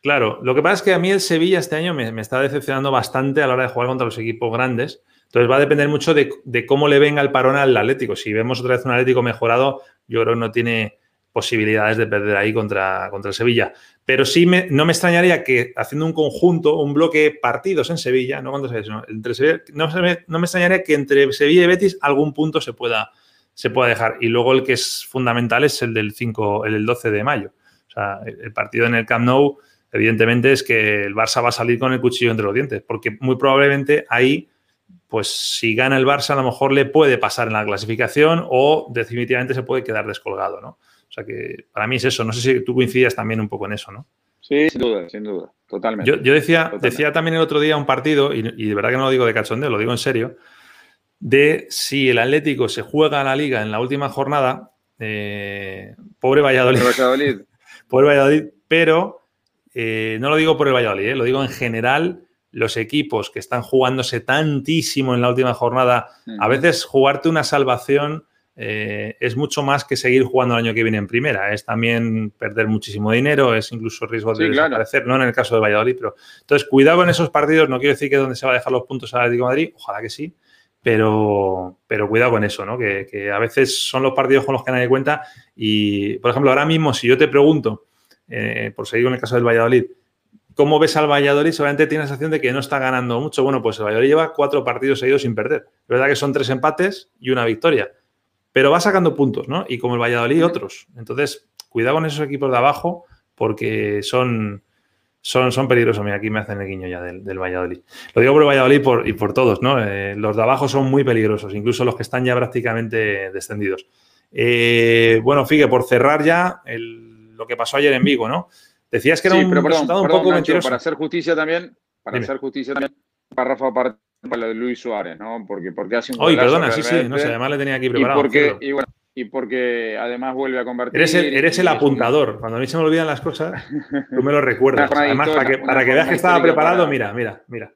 Claro, lo que pasa es que a mí el Sevilla este año me, está decepcionando bastante a la hora de jugar contra los equipos grandes. Entonces va a depender mucho de, cómo le venga el parón al Atlético. Si vemos otra vez un Atlético mejorado, yo creo que no tiene posibilidades de perder ahí contra, contra Sevilla. Pero sí no me extrañaría que haciendo un conjunto, un bloque partidos en Sevilla, no cuando se entre Sevilla, no, no, me, extrañaría que entre Sevilla y Betis algún punto se pueda, se pueda dejar. Y luego el que es fundamental es el del 5, el del 12 de mayo. O sea, el partido en el Camp Nou, evidentemente, es que el Barça va a salir con el cuchillo entre los dientes, porque muy probablemente ahí, pues si gana el Barça, a lo mejor le puede pasar en la clasificación o definitivamente se puede quedar descolgado, ¿no? O sea que para mí es eso. No sé si tú coincidas también un poco en eso, ¿no? Sí, sin duda, sin duda. Totalmente. Yo, decía, decía también el otro día un partido, y, de verdad que no lo digo de cachondeo, lo digo en serio, de si el Atlético se juega a la liga en la última jornada, eh, pobre Valladolid. Pobre Valladolid. pobre Valladolid, pero eh, no lo digo por el Valladolid, eh, lo digo en general los equipos que están jugándose tantísimo en la última jornada, a veces jugarte una salvación eh, es mucho más que seguir jugando el año que viene en primera. Es también perder muchísimo dinero, es incluso riesgo de desaparecer, no en el caso de Valladolid, pero entonces cuidado con esos partidos. No quiero decir que donde se va a dejar los puntos al Atlético de Madrid, ojalá que sí, pero, pero cuidado con eso, ¿no? Que, a veces son los partidos con los que nadie cuenta. Y, por ejemplo, ahora mismo, si yo te pregunto, eh, por seguir con el caso del Valladolid, ¿cómo ves al Valladolid? Seguramente tienes la sensación de que no está ganando mucho. Bueno, pues el Valladolid lleva cuatro partidos seguidos sin perder. Es verdad que son tres empates y una victoria pero va sacando puntos, ¿no? Y como el Valladolid, otros. Entonces, cuidado con esos equipos de abajo porque son, son, son peligrosos. Mira, aquí me hacen el guiño ya del, Valladolid. Lo digo por el Valladolid y por todos, ¿no? Eh, los de abajo son muy peligrosos, incluso los que están ya prácticamente descendidos. Eh, bueno, Figue, por cerrar ya lo que pasó ayer en Vigo, ¿no? Decías que era un resultado un poco mentiroso. Para hacer justicia también, para hacer justicia también, para Rafa para de Luis Suárez, ¿no? Porque, porque hace un Oye, perdona, sí, sí, no sé, además le tenía aquí preparado. Y porque, y, bueno, y porque además vuelve a convertir. Eres el, eres el apuntador. Cuando a mí se me olvidan las cosas, tú me lo recuerdas. Además, para que, para que veas que estaba preparado, mira, mira, mira.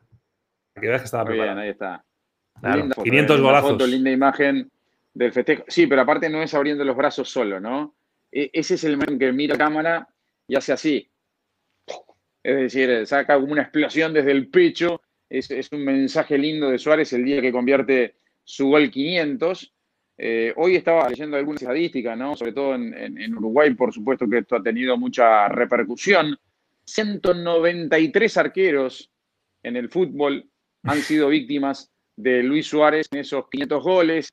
que veas que estaba Muy preparado. bien, ahí está. Claro, Linda foto, 500 ¿eh? Una golazos. foto, linda imagen del festejo. Sí, pero aparte no es abriendo los brazos solo, ¿no? E- ese es el momento en que mira la cámara y hace así. Es decir, saca como una explosión desde el pecho. Es, un mensaje lindo de Suárez el día que convierte su gol 500. Eh, hoy estaba leyendo algunas estadísticas, ¿no? Sobre todo en, en- en Uruguay, por supuesto que esto ha tenido mucha repercusión. 193 arqueros en el fútbol han sido víctimas de Luis Suárez en esos 500 goles,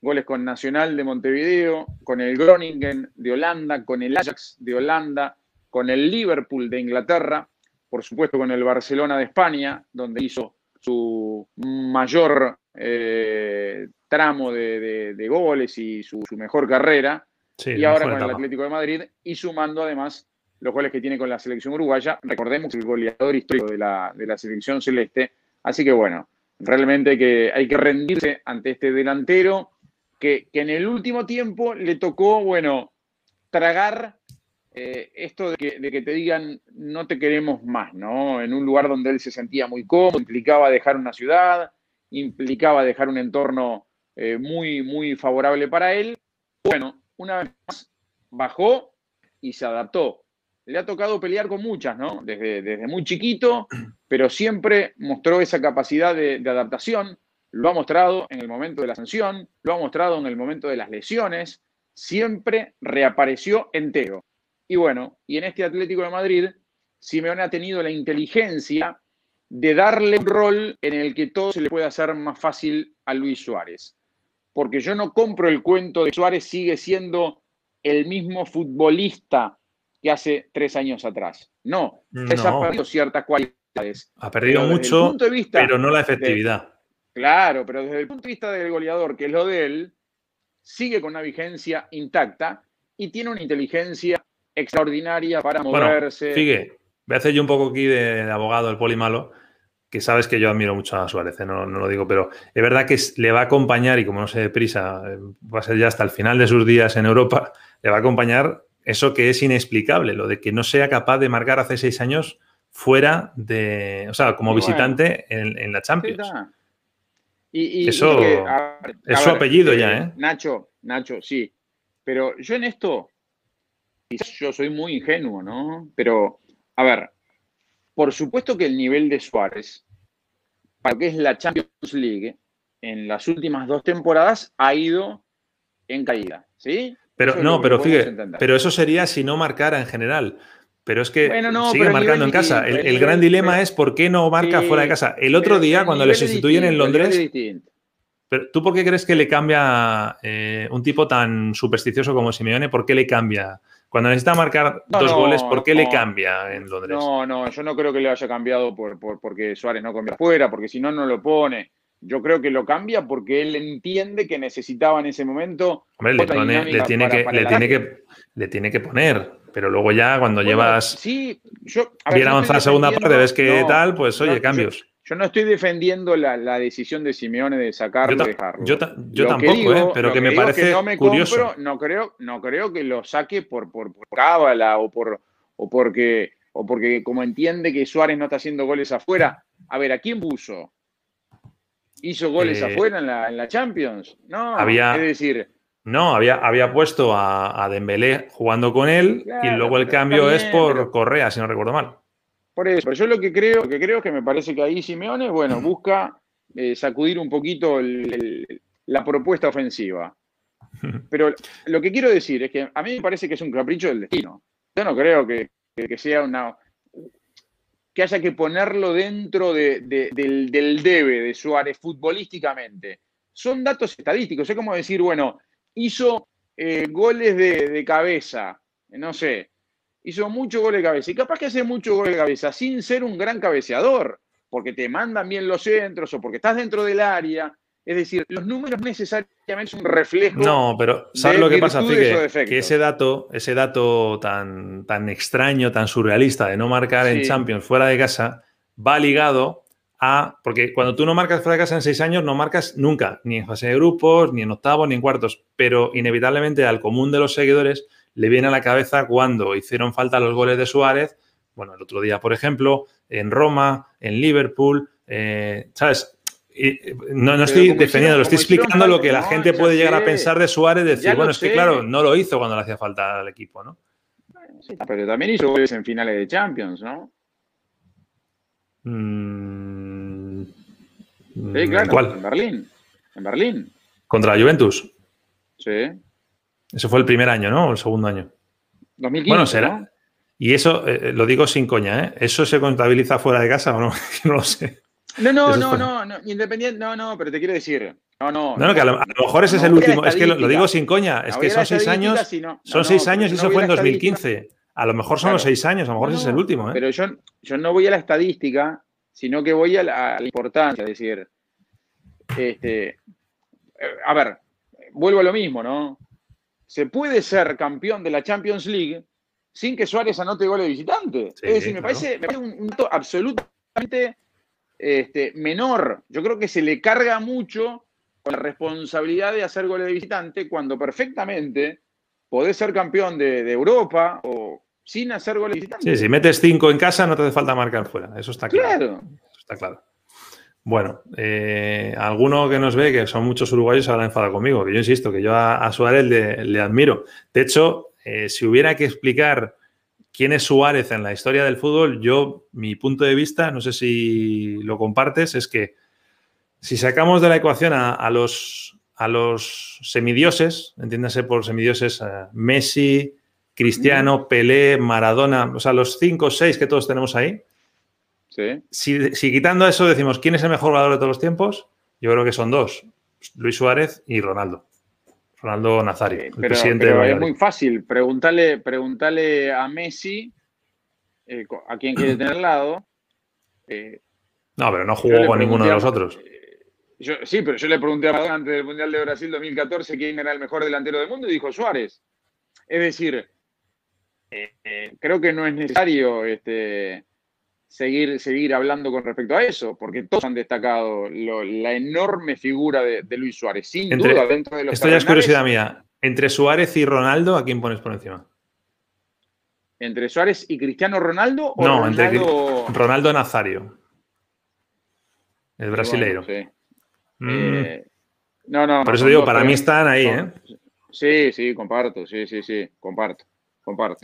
goles con Nacional de Montevideo, con el Groningen de Holanda, con el Ajax de Holanda, con el Liverpool de Inglaterra, por supuesto con el Barcelona de España, donde hizo su mayor eh, tramo de, de- de goles y su, su mejor carrera, Sí, y ahora con el. Atlético de Madrid, y sumando además los goles que tiene con la selección uruguaya. Recordemos que es el goleador histórico de la, de la selección celeste. Así que bueno, realmente hay que, hay que rendirse ante este delantero que, que en el último tiempo le tocó, bueno, tragar eh, esto de que, te digan no te queremos más, ¿no? En un lugar donde él se sentía muy cómodo, implicaba dejar una ciudad, implicaba dejar un entorno eh, muy, muy favorable para él. Bueno, una vez más bajó y se adaptó. Le ha tocado pelear con muchas, ¿no? Desde, desde muy chiquito, pero siempre mostró esa capacidad de, de adaptación. Lo ha mostrado en el momento de la sanción, lo ha mostrado en el momento de las lesiones. Siempre reapareció entero. Y bueno, y en este Atlético de Madrid, Simeone ha tenido la inteligencia de darle un rol en el que todo se le puede hacer más fácil a Luis Suárez. Porque yo no compro el cuento de que Suárez sigue siendo el mismo futbolista que hace tres años atrás. No, Suárez ha No. perdido ciertas cualidades. Ha perdido Pero mucho, punto de vista pero no la de- efectividad. Claro, pero desde el punto de vista del goleador, que es lo de él, sigue con una vigencia intacta y tiene una inteligencia extraordinaria para Bueno, moverse. Figue, voy a hacer yo un poco aquí de, de abogado, el poli malo, que sabes que yo admiro mucho a Suárez, ¿eh? no, no lo digo, pero es verdad que le va a acompañar, y como no se deprisa, eh, va a ser ya hasta el final de sus días en Europa, le va a acompañar eso que es inexplicable, lo de que no sea capaz de marcar hace seis años fuera de, o sea, como bueno. visitante en, en la Champions. Y, Eso que, a ver, es su ver, apellido ya, ¿eh? Nacho, Nacho, sí. Pero yo en esto, quizás yo soy muy ingenuo, ¿no? Pero, a ver, por supuesto que el nivel de Suárez, para lo que es la Champions League, en las últimas dos temporadas ha ido en caída, ¿sí? Pero Eso no, pero fíjate, pero eso sería si no marcara en general. Pero es que Bueno, no, sigue marcando en casa. El, el el gran dilema pero- es por qué no marca Sí, fuera de casa. El otro día, el cuando le sustituyen en Londres, pero ¿tú por qué crees que le cambia eh, un tipo tan supersticioso como Simeone? ¿Por qué le cambia? Cuando necesita marcar No, dos no, goles, ¿por qué le cambia en Londres? No, no, yo no creo que le haya cambiado por, por- porque Suárez no conviene afuera, porque si no, no lo pone. Yo creo que lo cambia porque él entiende que necesitaba en ese momento. Hombre, le, pone- le tiene, para- que, para le, tiene que, le tiene que poner. Pero luego ya cuando Bueno, llevas Sí, yo. a ver, bien avanzada segunda parte, ves que tal, pues oye, yo- cambios. Yo, no estoy defendiendo la, la decisión de Simeone de sacarlo ta- dejarlo. yo ta- yo tampoco, digo- ¿eh? pero que me parece no me curioso. compro, no creo, no creo que lo saque por, por, por cábala o por o porque o porque como entiende que Suárez no está haciendo goles afuera. A ver, ¿a quién puso? ¿Hizo goles Eh, afuera en la, en la Champions? No, había- es decir, No, había, había puesto a, a Dembélé jugando con él y luego el cambio es por pero- Correa, si no recuerdo mal. Por eso. Pero yo lo que creo, lo que creo es que me parece que ahí Simeone, bueno, busca eh, sacudir un poquito el- el- la propuesta ofensiva. Pero lo que quiero decir es que a mí me parece que es un capricho del destino. Yo no creo que, que- sea una. que haya que ponerlo dentro de- de- del, del debe de Suárez futbolísticamente. Son datos estadísticos. Es como decir, bueno, hizo eh, goles de, de cabeza, no sé, hizo muchos goles de cabeza. Y capaz que hace muchos goles de cabeza sin ser un gran cabeceador, porque te mandan bien los centros o porque estás dentro del área. Es decir, los números necesariamente son un reflejo. No, pero ¿sabes de lo que pasa, defectos. Que ese dato, ese dato tan, tan extraño, tan surrealista de no marcar en. Champions fuera de casa, va ligado a. Porque cuando tú no marcas fuera de casa en seis años, no marcas nunca, ni en fase de grupos, ni en octavos, ni en cuartos. Pero inevitablemente al común de los seguidores le viene a la cabeza cuando hicieron falta los goles de Suárez. Bueno, el otro día, por ejemplo, en Roma, en Liverpool, Eh, ¿Sabes? no, no estoy defendiendo, lo estoy explicando lo que la gente puede llegar a pensar de Suárez, decir, bueno, es que claro, no lo hizo cuando le hacía falta al equipo, ¿no? pero también hizo goles en finales de Champions, ¿no? Mm, sí, claro, ¿Cuál? en Berlín. En Berlín. ¿Contra la Juventus? Sí. Ese fue el primer año, ¿no? O el segundo año. 2015, bueno, será. Y eso, eh, lo digo sin coña, ¿eh? ¿Eso se contabiliza fuera de casa o no? no lo sé. No, no, no, no, no, independiente, no, no, pero te quiero decir. No, no. No, no, que a lo, mejor ese es el último. Es que lo, digo sin coña. Es que son seis años. son seis años y eso fue en 2015. A lo mejor son los seis años, a lo mejor ese es el último. ¿eh? Pero yo, yo no voy a la estadística, sino que voy a la, importancia. Es decir, este, eh, a ver, vuelvo a lo mismo, ¿no? Se puede ser campeón de la Champions League sin que Suárez anote gol de visitante. es decir, me, parece, un, dato absolutamente este, menor. Yo creo que se le carga mucho con la responsabilidad de hacer goles de visitante cuando perfectamente podés ser campeón de, de Europa o sin hacer goles Sí, si metes cinco en casa no te hace falta marcar fuera. Eso está claro. está claro. Bueno, eh, alguno que nos ve, que son muchos uruguayos, se habrá enfadado conmigo, que yo insisto, que yo a, Suárez le, admiro. De hecho, eh, si hubiera que explicar quién es Suárez en la historia del fútbol, yo, mi punto de vista, no sé si lo compartes, es que si sacamos de la ecuación a, los, a los semidioses, entiéndase por semidioses eh, Messi, Cristiano, Pelé, Maradona, o sea, los cinco o seis que todos tenemos ahí. Sí. Si, quitando eso decimos quién es el mejor jugador de todos los tiempos, yo creo que son dos, Luis Suárez y Ronaldo. Ronaldo Nazario, el presidente pero Es muy fácil, preguntarle, preguntarle a Messi eh, a quién quiere tener al lado. Eh, no, pero no jugó con ninguno de los otros. Eh, sí, pero yo le pregunté a Maradona antes del Mundial de Brasil 2014 quién era el mejor delantero del mundo y dijo Suárez. Es decir, creo que no es necesario este, seguir, seguir hablando con respecto a eso, porque todos han destacado la enorme figura de, Luis Suárez, sin duda dentro de los Esto ya es curiosidad mía. Entre Suárez y Ronaldo, ¿a quién pones por encima? ¿Entre Suárez y Cristiano Ronaldo o no, entre Ronaldo Nazario. El brasileiro. Mm. Eh, no, no. Por eso digo, para mí están ahí, ¿eh? Sí, sí, comparto, sí, sí, sí, comparto.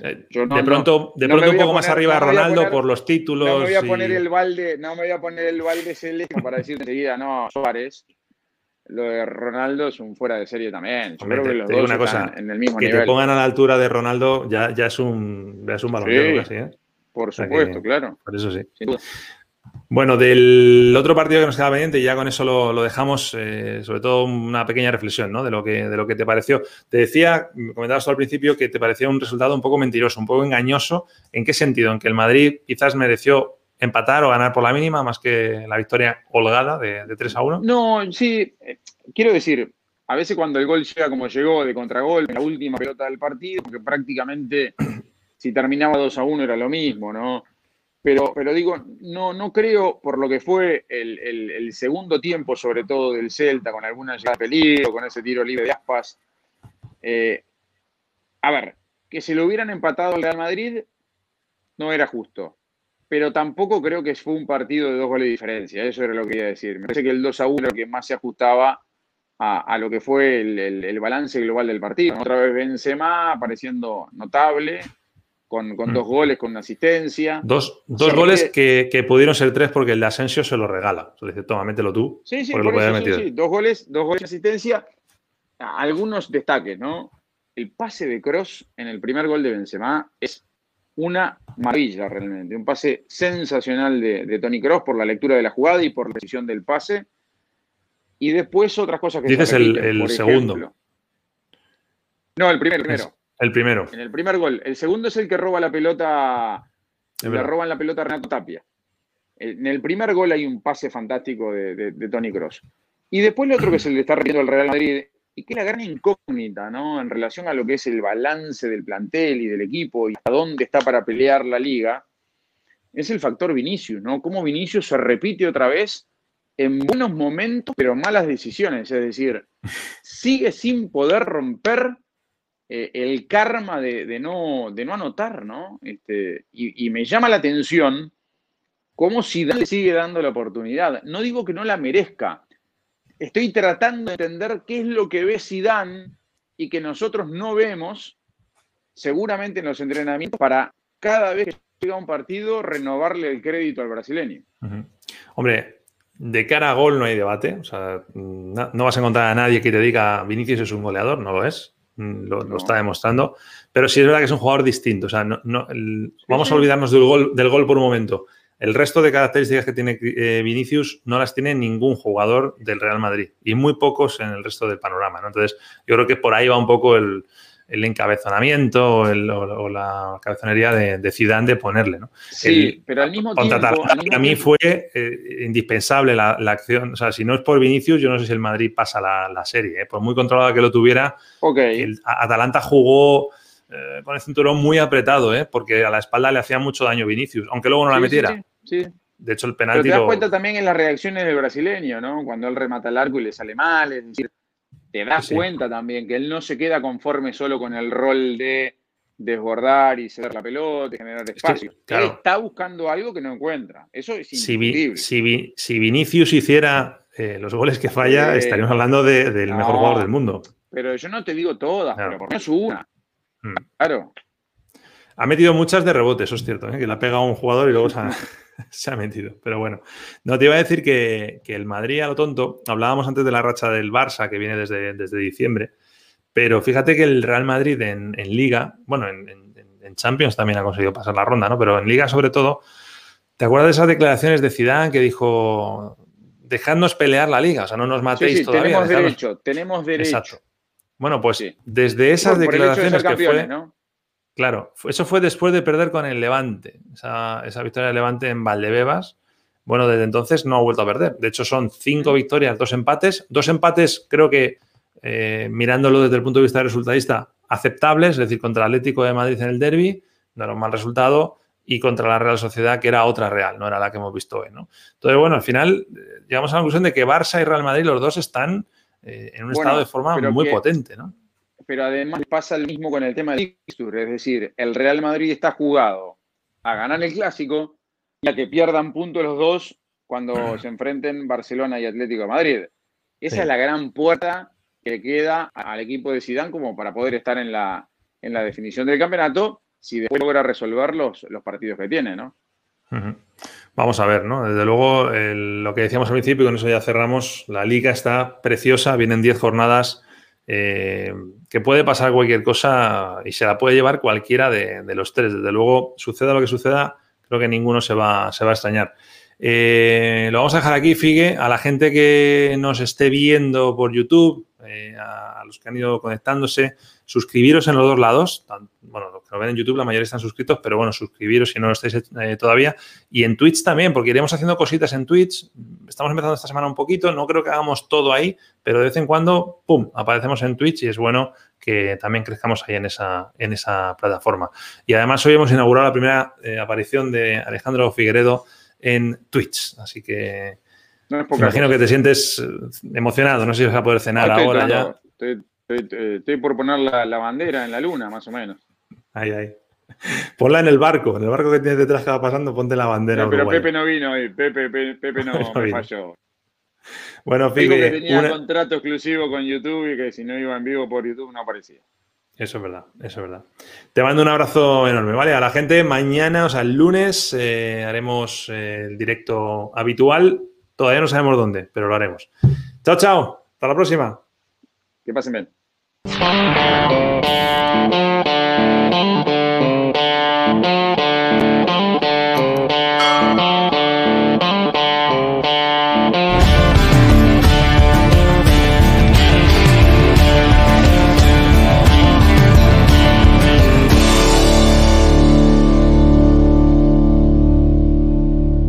Eh, de pronto, de pronto un poco más arriba Ronaldo por los títulos. No me voy a poner el balde, no me voy a poner el balde celeste para decir enseguida, no, Suárez. Lo de Ronaldo es un fuera de serie también. Yo creo que los dos una cosa, en el mismo que nivel. te pongan a la altura de Ronaldo ya, ya es un, ya es un balón ¿eh? Por supuesto, claro. Por eso sí. Bueno, del otro partido que nos queda pendiente, y ya con eso lo, dejamos, eh, sobre todo una pequeña reflexión ¿no? de, lo que, de lo que te pareció. Te decía, me comentabas al principio que te parecía un resultado un poco mentiroso, un poco engañoso. ¿En qué sentido? En que el Madrid quizás mereció empatar o ganar por la mínima más que la victoria holgada de, de 3 a 1. No, sí, eh, quiero decir, a veces cuando el gol llega como llegó de contragol, la última pelota del partido, que prácticamente si terminaba 2 a 1 era lo mismo, ¿no? Pero, pero digo, no, no creo, por lo que fue el, segundo tiempo, sobre todo del Celta, con alguna llegada de peligro, con ese tiro libre de aspas. Eh, a ver, que se lo hubieran empatado al Real Madrid no era justo. Pero tampoco creo que fue un partido de dos goles de diferencia. Eso era lo que quería decir. Me parece que el 2 a 1 era lo que más se ajustaba a, lo que fue el, el, balance global del partido. Otra vez Benzema apareciendo notable con, mm. dos goles, con una asistencia. Dos, goles que, pudieron ser tres porque el de Asensio se lo regala. Se dice, toma, mételo tú. Sí, sí, por eso, sí, Dos goles, dos goles de asistencia. Algunos destaques, ¿no? El pase de Cross en el primer gol de Benzema es una maravilla realmente. Un pase sensacional de, Tony Cross por la lectura de la jugada y por la decisión del pase. Y después otras cosas que Dices el, el segundo. No, el primero, primero. El primero. En el primer gol. El segundo es el que roba la pelota. le roban la pelota a Renato Tapia. En el primer gol hay un pase fantástico de, Tony Cross. Y después el otro que se le está repitiendo al Real Madrid, y que es la gran incógnita, ¿no? En relación a lo que es el balance del plantel y del equipo y a dónde está para pelear la liga, es el factor Vinicius, ¿no? Cómo Vinicius se repite otra vez en buenos momentos, pero malas decisiones. Es decir, sigue sin poder romper eh, el karma de, no, de no anotar, ¿no? Este, y, me llama la atención cómo Zidane le sigue dando la oportunidad. No digo que no la merezca. Estoy tratando de entender qué es lo que ve Zidane y que nosotros no vemos, seguramente en los entrenamientos, para cada vez que llega un partido renovarle el crédito al brasileño. Hombre, de cara a gol no hay debate. O sea, no, vas a encontrar a nadie que te diga Vinicius es un goleador, no lo es. Mm, lo, está demostrando. Pero sí es verdad que es un jugador distinto. O sea, no, vamos a olvidarnos del gol, del gol por un momento. El resto de características que tiene eh, Vinicius no las tiene ningún jugador del Real Madrid y muy pocos en el resto del panorama. Entonces, yo creo que por ahí va un poco el, el encabezonamiento o, la cabezonería de, de, Zidane de ponerle. ¿no? Sí, pero al mismo tiempo... a mí fue eh, indispensable la, acción. O sea, si no es por Vinicius, yo no sé si el Madrid pasa la, serie. ¿eh? Por muy controlada que lo tuviera, el Atalanta jugó eh, con el cinturón muy apretado, ¿eh? porque a la espalda le hacía mucho daño Vinicius, aunque luego no la metiera. Sí, De hecho, el penalti... Pero te das cuenta también en las reacciones del brasileño, ¿no? Cuando él remata el arco y le sale mal, es decir te das cuenta también que él no se queda conforme solo con el rol de desbordar y ceder la pelota y generar espacio. Él está buscando algo que no encuentra. Eso es si, si, Vinicius hiciera eh, los goles que falla, estaríamos hablando del mejor jugador del mundo. Pero yo no te digo todas, pero por lo menos una. Mm. Claro. Ha metido muchas de rebote, eso es cierto, ¿eh? que le ha pegado a un jugador y luego se ha, se ha metido. Pero bueno, no te iba a decir que, el Madrid a lo tonto, hablábamos antes de la racha del Barça que viene desde, desde diciembre, pero fíjate que el Real Madrid en, Liga, bueno, en, Champions también ha conseguido pasar la ronda, ¿no? Pero en Liga sobre todo, ¿te acuerdas de esas declaraciones de Zidane que dijo dejadnos pelear la liga, o sea, no nos matéis todavía. Tenemos derecho, tenemos derecho. Bueno, pues desde esas declaraciones que fue, Claro, eso fue después de perder con el Levante, esa, victoria del Levante en Valdebebas. Bueno, desde entonces no ha vuelto a perder. De hecho, son cinco victorias, dos empates. Dos empates, creo que eh, mirándolo desde el punto de vista resultadista, aceptables, es decir, contra el Atlético de Madrid en el derby, no era un mal resultado, y contra la Real Sociedad, que era otra Real, no era la que hemos visto hoy. ¿no? Entonces, bueno, al final eh, llegamos a la conclusión de que Barça y Real Madrid, los dos están eh, en un estado de forma muy potente, ¿no? Pero además pasa lo mismo con el tema del fixture, es decir, el Real Madrid está jugado a ganar el clásico y a que pierdan puntos los dos cuando se enfrenten Barcelona y Atlético de Madrid. Esa es la gran puerta que queda al equipo de Zidane como para poder estar en la, en la definición del campeonato si después logra resolver los, los partidos que tiene, ¿no? Vamos a ver, ¿no? Desde luego, lo que decíamos al principio, y con eso ya cerramos, la liga está preciosa, vienen 10 jornadas eh, que puede pasar cualquier cosa y se la puede llevar cualquiera de, los tres. Desde luego, suceda lo que suceda, creo que ninguno se va, se va a extrañar. Eh, lo vamos a dejar aquí, Figue. A la gente que nos esté viendo por YouTube, eh, a, los que han ido conectándose, suscribiros en los dos lados. Bueno, los que lo ven en YouTube, la mayoría están suscritos, pero bueno, suscribiros si no lo estáis eh, todavía. Y en Twitch también, porque iremos haciendo cositas en Twitch. Estamos empezando esta semana un poquito, no creo que hagamos todo ahí, pero de vez en cuando, ¡pum!, aparecemos en Twitch y es bueno que también crezcamos ahí en esa, en esa plataforma. Y además hoy hemos inaugurado la primera eh, aparición de Alejandro Figueredo en Twitch, así que me imagino que te sientes eh, emocionado, no sé si vas a poder cenar ahora ya. Estoy, por poner la, bandera en la luna, más o menos. Ahí, ahí. Ponla en el barco, en el barco que tienes detrás que va pasando, ponte la bandera. pero Pepe no vino hoy, Pepe, Pepe, no, me falló. Bueno, fíjate. que tenía contrato exclusivo con YouTube y que si no iba en vivo por YouTube no aparecía. Eso es verdad, eso es verdad. Te mando un abrazo enorme, ¿vale? A la gente, mañana, o sea, el lunes, eh, haremos eh, el directo habitual Todavía no sabemos dónde, pero lo haremos. Chao, chao. Hasta la próxima. Que pasen bien.